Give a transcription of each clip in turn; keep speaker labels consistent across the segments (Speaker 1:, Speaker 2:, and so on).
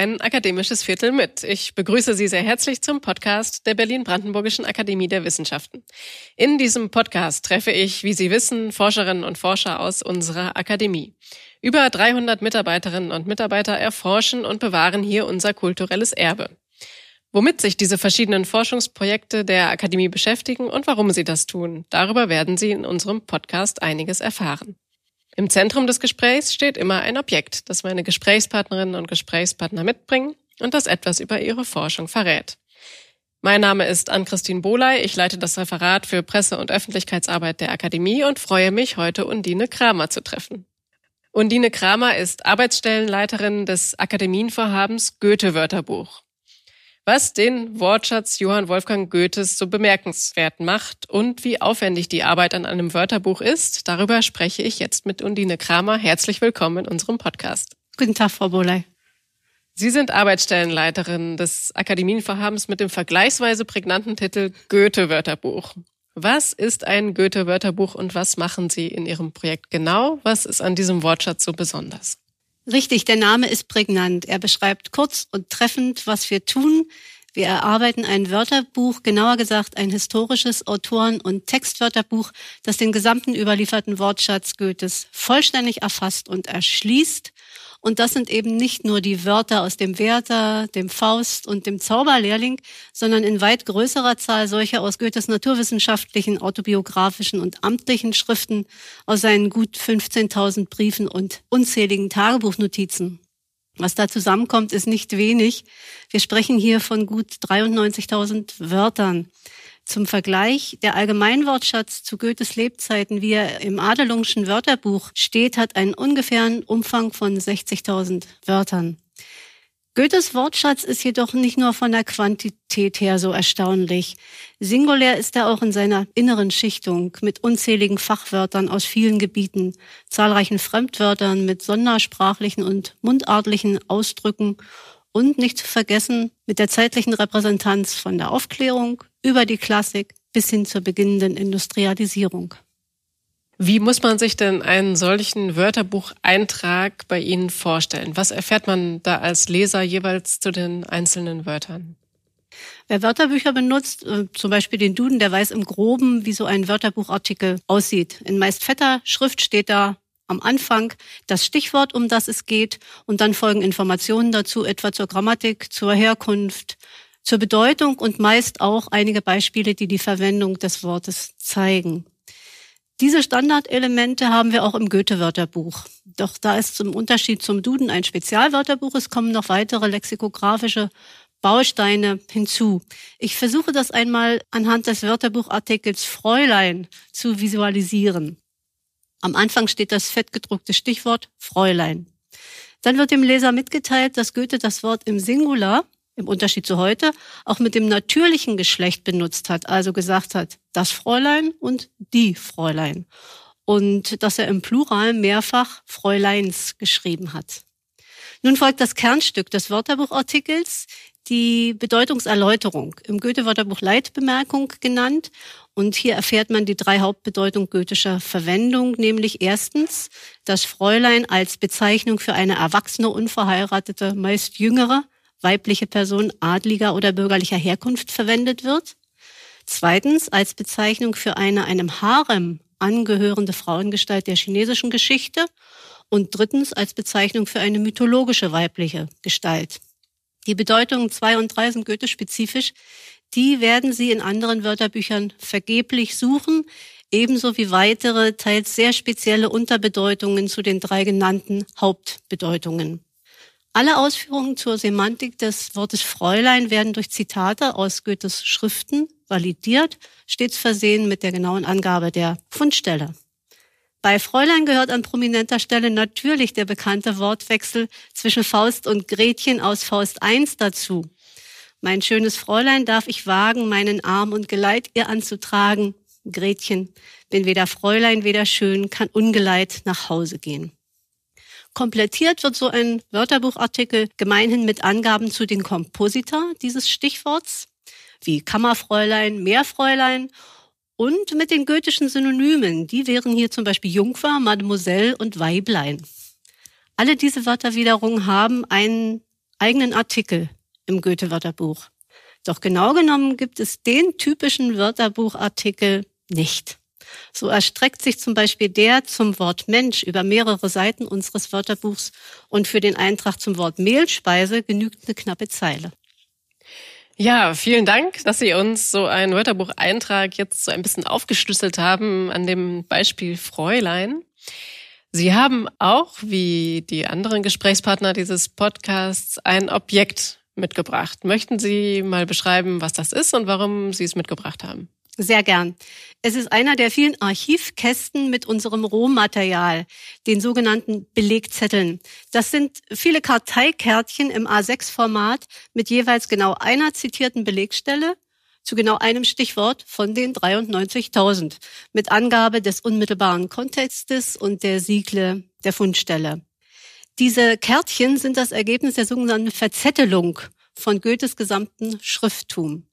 Speaker 1: ein akademisches Viertel mit. Ich begrüße Sie sehr herzlich zum Podcast der Berlin-Brandenburgischen Akademie der Wissenschaften. In diesem Podcast treffe ich, wie Sie wissen, Forscherinnen und Forscher aus unserer Akademie. Über 300 Mitarbeiterinnen und Mitarbeiter erforschen und bewahren hier unser kulturelles Erbe. Womit sich diese verschiedenen Forschungsprojekte der Akademie beschäftigen und warum sie das tun, darüber werden Sie in unserem Podcast einiges erfahren. Im Zentrum des Gesprächs steht immer ein Objekt, das meine Gesprächspartnerinnen und Gesprächspartner mitbringen und das etwas über ihre Forschung verrät. Mein Name ist Ann-Christine Boley. Ich leite das Referat für Presse- und Öffentlichkeitsarbeit der Akademie und freue mich, heute Undine Kramer zu treffen. Undine Kramer ist Arbeitsstellenleiterin des Akademienvorhabens Goethe-Wörterbuch was den Wortschatz Johann Wolfgang Goethes so bemerkenswert macht und wie aufwendig die Arbeit an einem Wörterbuch ist, darüber spreche ich jetzt mit Undine Kramer. Herzlich willkommen in unserem Podcast.
Speaker 2: Guten Tag, Frau Boley.
Speaker 1: Sie sind Arbeitsstellenleiterin des Akademienvorhabens mit dem vergleichsweise prägnanten Titel Goethe-Wörterbuch. Was ist ein Goethe-Wörterbuch und was machen Sie in Ihrem Projekt genau? Was ist an diesem Wortschatz so besonders?
Speaker 2: Richtig, der Name ist prägnant. Er beschreibt kurz und treffend, was wir tun. Wir erarbeiten ein Wörterbuch, genauer gesagt ein historisches Autoren- und Textwörterbuch, das den gesamten überlieferten Wortschatz Goethes vollständig erfasst und erschließt und das sind eben nicht nur die Wörter aus dem Werther, dem Faust und dem Zauberlehrling, sondern in weit größerer Zahl solche aus Goethes naturwissenschaftlichen, autobiografischen und amtlichen Schriften, aus seinen gut 15.000 Briefen und unzähligen Tagebuchnotizen. Was da zusammenkommt, ist nicht wenig. Wir sprechen hier von gut 93.000 Wörtern. Zum Vergleich, der Allgemeinwortschatz zu Goethes Lebzeiten, wie er im Adelungschen Wörterbuch steht, hat einen ungefähren Umfang von 60.000 Wörtern. Goethes Wortschatz ist jedoch nicht nur von der Quantität her so erstaunlich. Singulär ist er auch in seiner inneren Schichtung mit unzähligen Fachwörtern aus vielen Gebieten, zahlreichen Fremdwörtern mit sondersprachlichen und mundartlichen Ausdrücken und nicht zu vergessen mit der zeitlichen Repräsentanz von der Aufklärung über die Klassik bis hin zur beginnenden Industrialisierung.
Speaker 1: Wie muss man sich denn einen solchen Wörterbucheintrag bei Ihnen vorstellen? Was erfährt man da als Leser jeweils zu den einzelnen Wörtern?
Speaker 2: Wer Wörterbücher benutzt, äh, zum Beispiel den Duden, der weiß im Groben, wie so ein Wörterbuchartikel aussieht. In meist fetter Schrift steht da am Anfang das Stichwort, um das es geht, und dann folgen Informationen dazu, etwa zur Grammatik, zur Herkunft, zur Bedeutung und meist auch einige Beispiele, die die Verwendung des Wortes zeigen. Diese Standardelemente haben wir auch im Goethe-Wörterbuch. Doch da ist zum Unterschied zum Duden ein Spezialwörterbuch. Es kommen noch weitere lexikografische Bausteine hinzu. Ich versuche das einmal anhand des Wörterbuchartikels Fräulein zu visualisieren. Am Anfang steht das fettgedruckte Stichwort Fräulein. Dann wird dem Leser mitgeteilt, dass Goethe das Wort im Singular im Unterschied zu heute, auch mit dem natürlichen Geschlecht benutzt hat, also gesagt hat, das Fräulein und die Fräulein. Und dass er im Plural mehrfach Fräuleins geschrieben hat. Nun folgt das Kernstück des Wörterbuchartikels, die Bedeutungserläuterung, im Goethe-Wörterbuch Leitbemerkung genannt. Und hier erfährt man die drei Hauptbedeutungen goethischer Verwendung, nämlich erstens, dass Fräulein als Bezeichnung für eine erwachsene, unverheiratete, meist jüngere weibliche Person adliger oder bürgerlicher Herkunft verwendet wird. Zweitens als Bezeichnung für eine einem Harem angehörende Frauengestalt der chinesischen Geschichte. Und drittens als Bezeichnung für eine mythologische weibliche Gestalt. Die Bedeutungen zwei und drei sind Goethe-spezifisch. Die werden Sie in anderen Wörterbüchern vergeblich suchen, ebenso wie weitere, teils sehr spezielle Unterbedeutungen zu den drei genannten Hauptbedeutungen. Alle Ausführungen zur Semantik des Wortes Fräulein werden durch Zitate aus Goethes Schriften validiert, stets versehen mit der genauen Angabe der Fundstelle. Bei Fräulein gehört an prominenter Stelle natürlich der bekannte Wortwechsel zwischen Faust und Gretchen aus Faust I dazu. Mein schönes Fräulein darf ich wagen, meinen Arm und Geleit ihr anzutragen. Gretchen, bin weder Fräulein, weder schön, kann ungeleit nach Hause gehen. Komplettiert wird so ein Wörterbuchartikel gemeinhin mit Angaben zu den Komposita dieses Stichworts, wie Kammerfräulein, Meerfräulein und mit den goethischen Synonymen. Die wären hier zum Beispiel Jungfer, Mademoiselle und Weiblein. Alle diese Wörter wiederum haben einen eigenen Artikel im Goethe-Wörterbuch. Doch genau genommen gibt es den typischen Wörterbuchartikel nicht. So erstreckt sich zum Beispiel der zum Wort Mensch über mehrere Seiten unseres Wörterbuchs und für den Eintrag zum Wort Mehlspeise genügt eine knappe Zeile.
Speaker 1: Ja, vielen Dank, dass Sie uns so einen Wörterbucheintrag jetzt so ein bisschen aufgeschlüsselt haben an dem Beispiel Fräulein. Sie haben auch, wie die anderen Gesprächspartner dieses Podcasts, ein Objekt mitgebracht. Möchten Sie mal beschreiben, was das ist und warum Sie es mitgebracht haben?
Speaker 2: Sehr gern. Es ist einer der vielen Archivkästen mit unserem Rohmaterial, den sogenannten Belegzetteln. Das sind viele Karteikärtchen im A6-Format mit jeweils genau einer zitierten Belegstelle zu genau einem Stichwort von den 93.000 mit Angabe des unmittelbaren Kontextes und der Siegle der Fundstelle. Diese Kärtchen sind das Ergebnis der sogenannten Verzettelung von Goethes gesamten Schrifttum.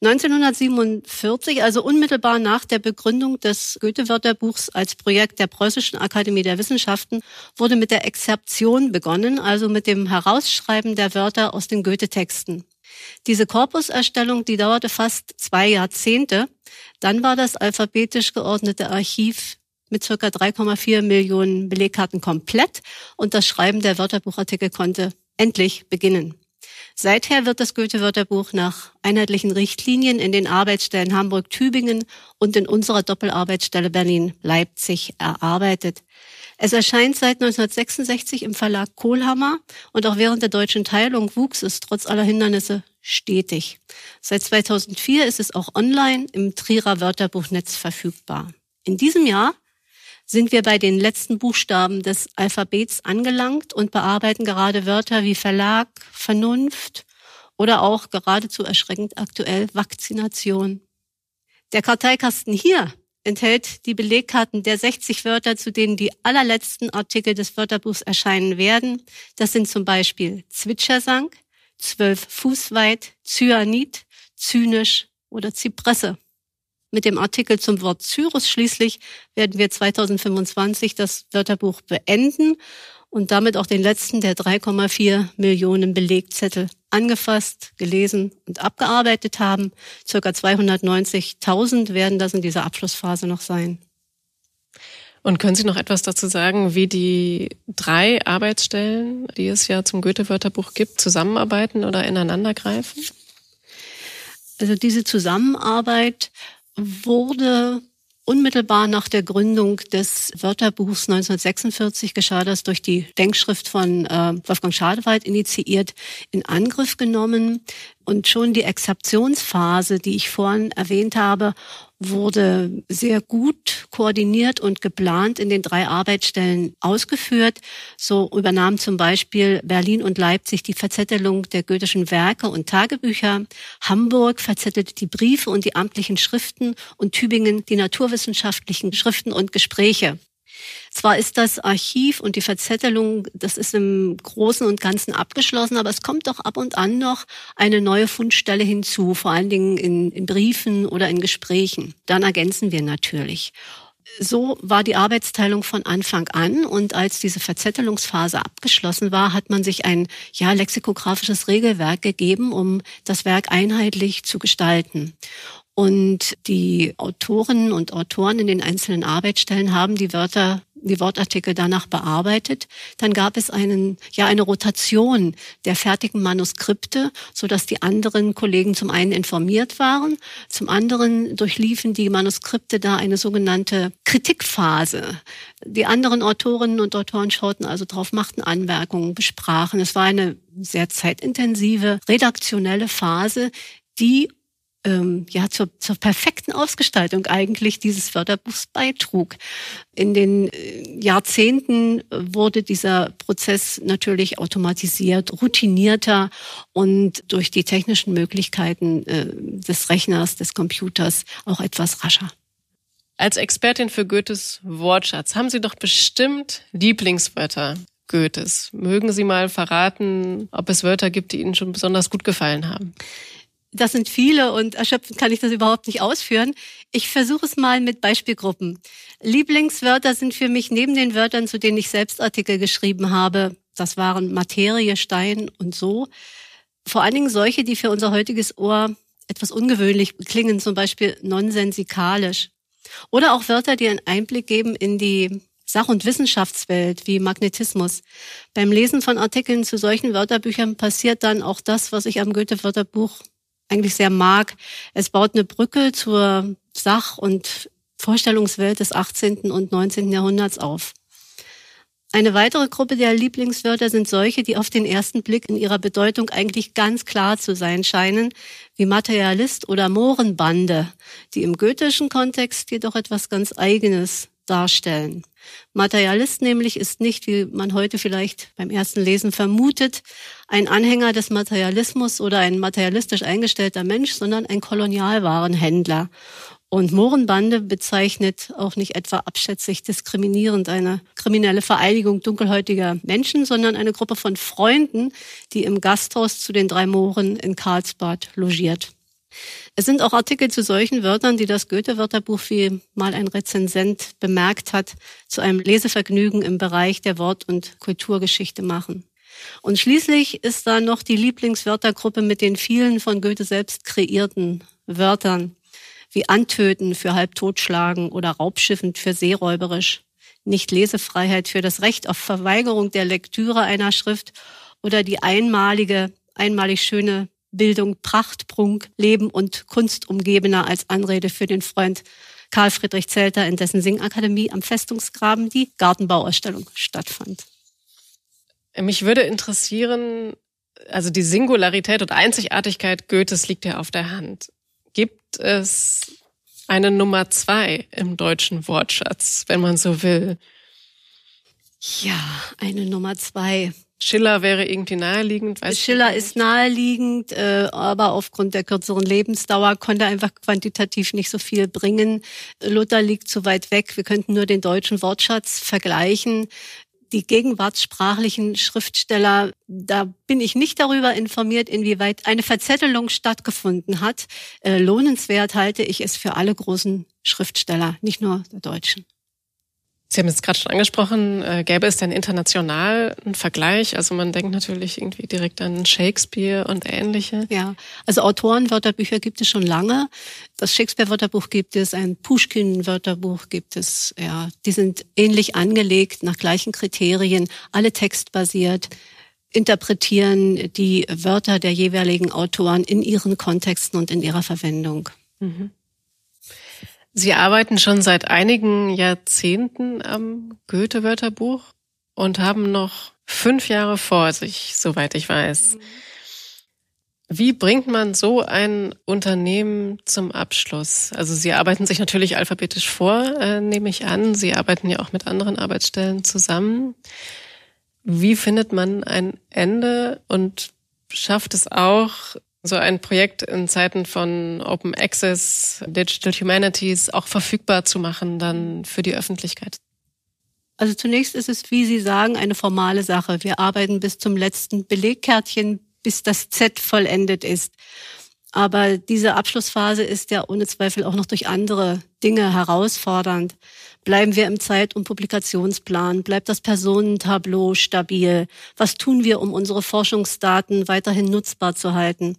Speaker 2: 1947, also unmittelbar nach der Begründung des Goethe-Wörterbuchs als Projekt der Preußischen Akademie der Wissenschaften, wurde mit der Exzeption begonnen, also mit dem Herausschreiben der Wörter aus den Goethe-Texten. Diese Korpuserstellung, die dauerte fast zwei Jahrzehnte. Dann war das alphabetisch geordnete Archiv mit circa 3,4 Millionen Belegkarten komplett und das Schreiben der Wörterbuchartikel konnte endlich beginnen. Seither wird das Goethe-Wörterbuch nach einheitlichen Richtlinien in den Arbeitsstellen Hamburg-Tübingen und in unserer Doppelarbeitsstelle Berlin-Leipzig erarbeitet. Es erscheint seit 1966 im Verlag Kohlhammer und auch während der deutschen Teilung wuchs es trotz aller Hindernisse stetig. Seit 2004 ist es auch online im Trierer Wörterbuchnetz verfügbar. In diesem Jahr sind wir bei den letzten Buchstaben des Alphabets angelangt und bearbeiten gerade Wörter wie Verlag, Vernunft oder auch geradezu erschreckend aktuell Vakzination. Der Karteikasten hier enthält die Belegkarten der 60 Wörter, zu denen die allerletzten Artikel des Wörterbuchs erscheinen werden. Das sind zum Beispiel Zwitschersang, zwölf Fuß weit, Cyanid, zynisch oder Zypresse. Mit dem Artikel zum Wort Cyrus schließlich werden wir 2025 das Wörterbuch beenden und damit auch den letzten der 3,4 Millionen Belegzettel angefasst, gelesen und abgearbeitet haben. Circa 290.000 werden das in dieser Abschlussphase noch sein.
Speaker 1: Und können Sie noch etwas dazu sagen, wie die drei Arbeitsstellen, die es ja zum Goethe-Wörterbuch gibt, zusammenarbeiten oder ineinandergreifen?
Speaker 2: Also diese Zusammenarbeit wurde unmittelbar nach der Gründung des Wörterbuchs 1946 geschah das durch die Denkschrift von äh, Wolfgang Schadewald initiiert in Angriff genommen. Und schon die Exzeptionsphase, die ich vorhin erwähnt habe, wurde sehr gut koordiniert und geplant in den drei Arbeitsstellen ausgeführt. So übernahm zum Beispiel Berlin und Leipzig die Verzettelung der goethischen Werke und Tagebücher. Hamburg verzettelte die Briefe und die amtlichen Schriften und Tübingen die naturwissenschaftlichen Schriften und Gespräche. Zwar ist das Archiv und die Verzettelung, das ist im Großen und Ganzen abgeschlossen, aber es kommt doch ab und an noch eine neue Fundstelle hinzu, vor allen Dingen in, in Briefen oder in Gesprächen. Dann ergänzen wir natürlich so war die Arbeitsteilung von Anfang an und als diese Verzettelungsphase abgeschlossen war, hat man sich ein ja lexikografisches Regelwerk gegeben, um das Werk einheitlich zu gestalten. Und die Autorinnen und Autoren in den einzelnen Arbeitsstellen haben die Wörter, die Wortartikel danach bearbeitet. Dann gab es einen, ja, eine Rotation der fertigen Manuskripte, so dass die anderen Kollegen zum einen informiert waren, zum anderen durchliefen die Manuskripte da eine sogenannte Kritikphase. Die anderen Autorinnen und Autoren schauten also drauf, machten Anmerkungen, besprachen. Es war eine sehr zeitintensive redaktionelle Phase, die ähm, ja zur, zur perfekten Ausgestaltung eigentlich dieses Förderbuchs beitrug. In den äh, Jahrzehnten wurde dieser Prozess natürlich automatisiert, routinierter und durch die technischen Möglichkeiten äh, des Rechners, des Computers auch etwas rascher.
Speaker 1: Als Expertin für Goethes Wortschatz haben Sie doch bestimmt Lieblingswörter Goethes. Mögen Sie mal verraten, ob es Wörter gibt, die Ihnen schon besonders gut gefallen haben?
Speaker 2: Das sind viele und erschöpfend kann ich das überhaupt nicht ausführen. Ich versuche es mal mit Beispielgruppen. Lieblingswörter sind für mich neben den Wörtern, zu denen ich selbst Artikel geschrieben habe, Das waren Materie, Stein und so. Vor allen Dingen solche, die für unser heutiges Ohr etwas ungewöhnlich klingen, zum Beispiel nonsensikalisch. Oder auch Wörter, die einen Einblick geben in die Sach- und Wissenschaftswelt wie Magnetismus. Beim Lesen von Artikeln zu solchen Wörterbüchern passiert dann auch das, was ich am Goethe-Wörterbuch eigentlich sehr mag. Es baut eine Brücke zur Sach- und Vorstellungswelt des 18. und 19. Jahrhunderts auf. Eine weitere Gruppe der Lieblingswörter sind solche, die auf den ersten Blick in ihrer Bedeutung eigentlich ganz klar zu sein scheinen, wie Materialist oder Mohrenbande, die im goethischen Kontext jedoch etwas ganz Eigenes darstellen. Materialist nämlich ist nicht, wie man heute vielleicht beim ersten Lesen vermutet, ein Anhänger des Materialismus oder ein materialistisch eingestellter Mensch, sondern ein Kolonialwarenhändler. Und Mohrenbande bezeichnet auch nicht etwa abschätzig diskriminierend eine kriminelle Vereinigung dunkelhäutiger Menschen, sondern eine Gruppe von Freunden, die im Gasthaus zu den drei Mohren in Karlsbad logiert. Es sind auch Artikel zu solchen Wörtern, die das Goethe-Wörterbuch, wie mal ein Rezensent bemerkt hat, zu einem Lesevergnügen im Bereich der Wort- und Kulturgeschichte machen. Und schließlich ist da noch die Lieblingswörtergruppe mit den vielen von Goethe selbst kreierten Wörtern, wie Antöten für halb totschlagen oder Raubschiffend für seeräuberisch, nicht Lesefreiheit für das Recht auf Verweigerung der Lektüre einer Schrift oder die einmalige, einmalig schöne Bildung, Pracht, Prunk, Leben und Kunst umgebener als Anrede für den Freund Karl Friedrich Zelter, in dessen Singakademie am Festungsgraben die Gartenbauausstellung stattfand.
Speaker 1: Mich würde interessieren, also die Singularität und Einzigartigkeit Goethes liegt ja auf der Hand. Gibt es eine Nummer zwei im deutschen Wortschatz, wenn man so will?
Speaker 2: Ja, eine Nummer zwei.
Speaker 1: Schiller wäre irgendwie naheliegend.
Speaker 2: Weiß Schiller ist naheliegend, äh, aber aufgrund der kürzeren Lebensdauer konnte er einfach quantitativ nicht so viel bringen. Luther liegt zu weit weg. Wir könnten nur den deutschen Wortschatz vergleichen. Die gegenwartssprachlichen Schriftsteller, da bin ich nicht darüber informiert, inwieweit eine Verzettelung stattgefunden hat. Äh, lohnenswert halte ich es für alle großen Schriftsteller, nicht nur der Deutschen.
Speaker 1: Sie haben es gerade schon angesprochen, äh, gäbe es denn international einen Vergleich? Also man denkt natürlich irgendwie direkt an Shakespeare und ähnliche.
Speaker 2: Ja, also Autorenwörterbücher gibt es schon lange. Das Shakespeare-Wörterbuch gibt es, ein Pushkin-Wörterbuch gibt es. Ja, die sind ähnlich angelegt, nach gleichen Kriterien, alle textbasiert interpretieren die Wörter der jeweiligen Autoren in ihren Kontexten und in ihrer Verwendung. Mhm.
Speaker 1: Sie arbeiten schon seit einigen Jahrzehnten am Goethe-Wörterbuch und haben noch fünf Jahre vor sich, soweit ich weiß. Wie bringt man so ein Unternehmen zum Abschluss? Also Sie arbeiten sich natürlich alphabetisch vor, äh, nehme ich an. Sie arbeiten ja auch mit anderen Arbeitsstellen zusammen. Wie findet man ein Ende und schafft es auch, so ein Projekt in Zeiten von Open Access, Digital Humanities auch verfügbar zu machen dann für die Öffentlichkeit?
Speaker 2: Also zunächst ist es, wie Sie sagen, eine formale Sache. Wir arbeiten bis zum letzten Belegkärtchen, bis das Z vollendet ist. Aber diese Abschlussphase ist ja ohne Zweifel auch noch durch andere Dinge herausfordernd. Bleiben wir im Zeit- und Publikationsplan? Bleibt das Personentableau stabil? Was tun wir, um unsere Forschungsdaten weiterhin nutzbar zu halten?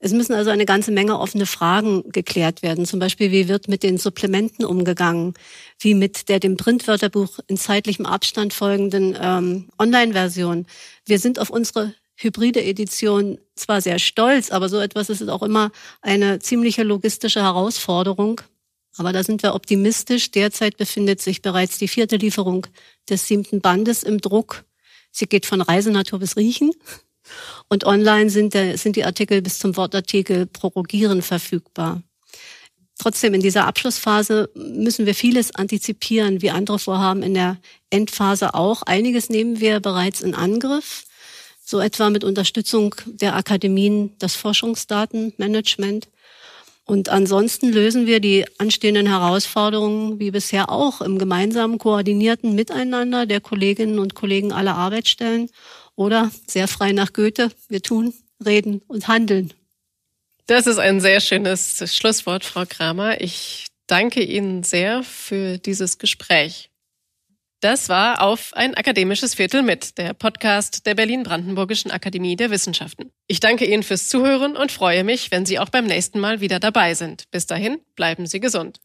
Speaker 2: Es müssen also eine ganze Menge offene Fragen geklärt werden. Zum Beispiel, wie wird mit den Supplementen umgegangen? Wie mit der dem Printwörterbuch in zeitlichem Abstand folgenden ähm, Online-Version? Wir sind auf unsere hybride Edition zwar sehr stolz, aber so etwas ist auch immer eine ziemliche logistische Herausforderung. Aber da sind wir optimistisch. Derzeit befindet sich bereits die vierte Lieferung des siebten Bandes im Druck. Sie geht von Reisenatur bis Riechen. Und online sind, der, sind die Artikel bis zum Wortartikel prorogieren verfügbar. Trotzdem in dieser Abschlussphase müssen wir vieles antizipieren, wie andere Vorhaben in der Endphase auch. Einiges nehmen wir bereits in Angriff, so etwa mit Unterstützung der Akademien das Forschungsdatenmanagement. Und ansonsten lösen wir die anstehenden Herausforderungen wie bisher auch im gemeinsamen koordinierten Miteinander der Kolleginnen und Kollegen aller Arbeitsstellen oder sehr frei nach Goethe. Wir tun, reden und handeln.
Speaker 1: Das ist ein sehr schönes Schlusswort, Frau Kramer. Ich danke Ihnen sehr für dieses Gespräch. Das war auf ein akademisches Viertel mit, der Podcast der Berlin-Brandenburgischen Akademie der Wissenschaften. Ich danke Ihnen fürs Zuhören und freue mich, wenn Sie auch beim nächsten Mal wieder dabei sind. Bis dahin, bleiben Sie gesund.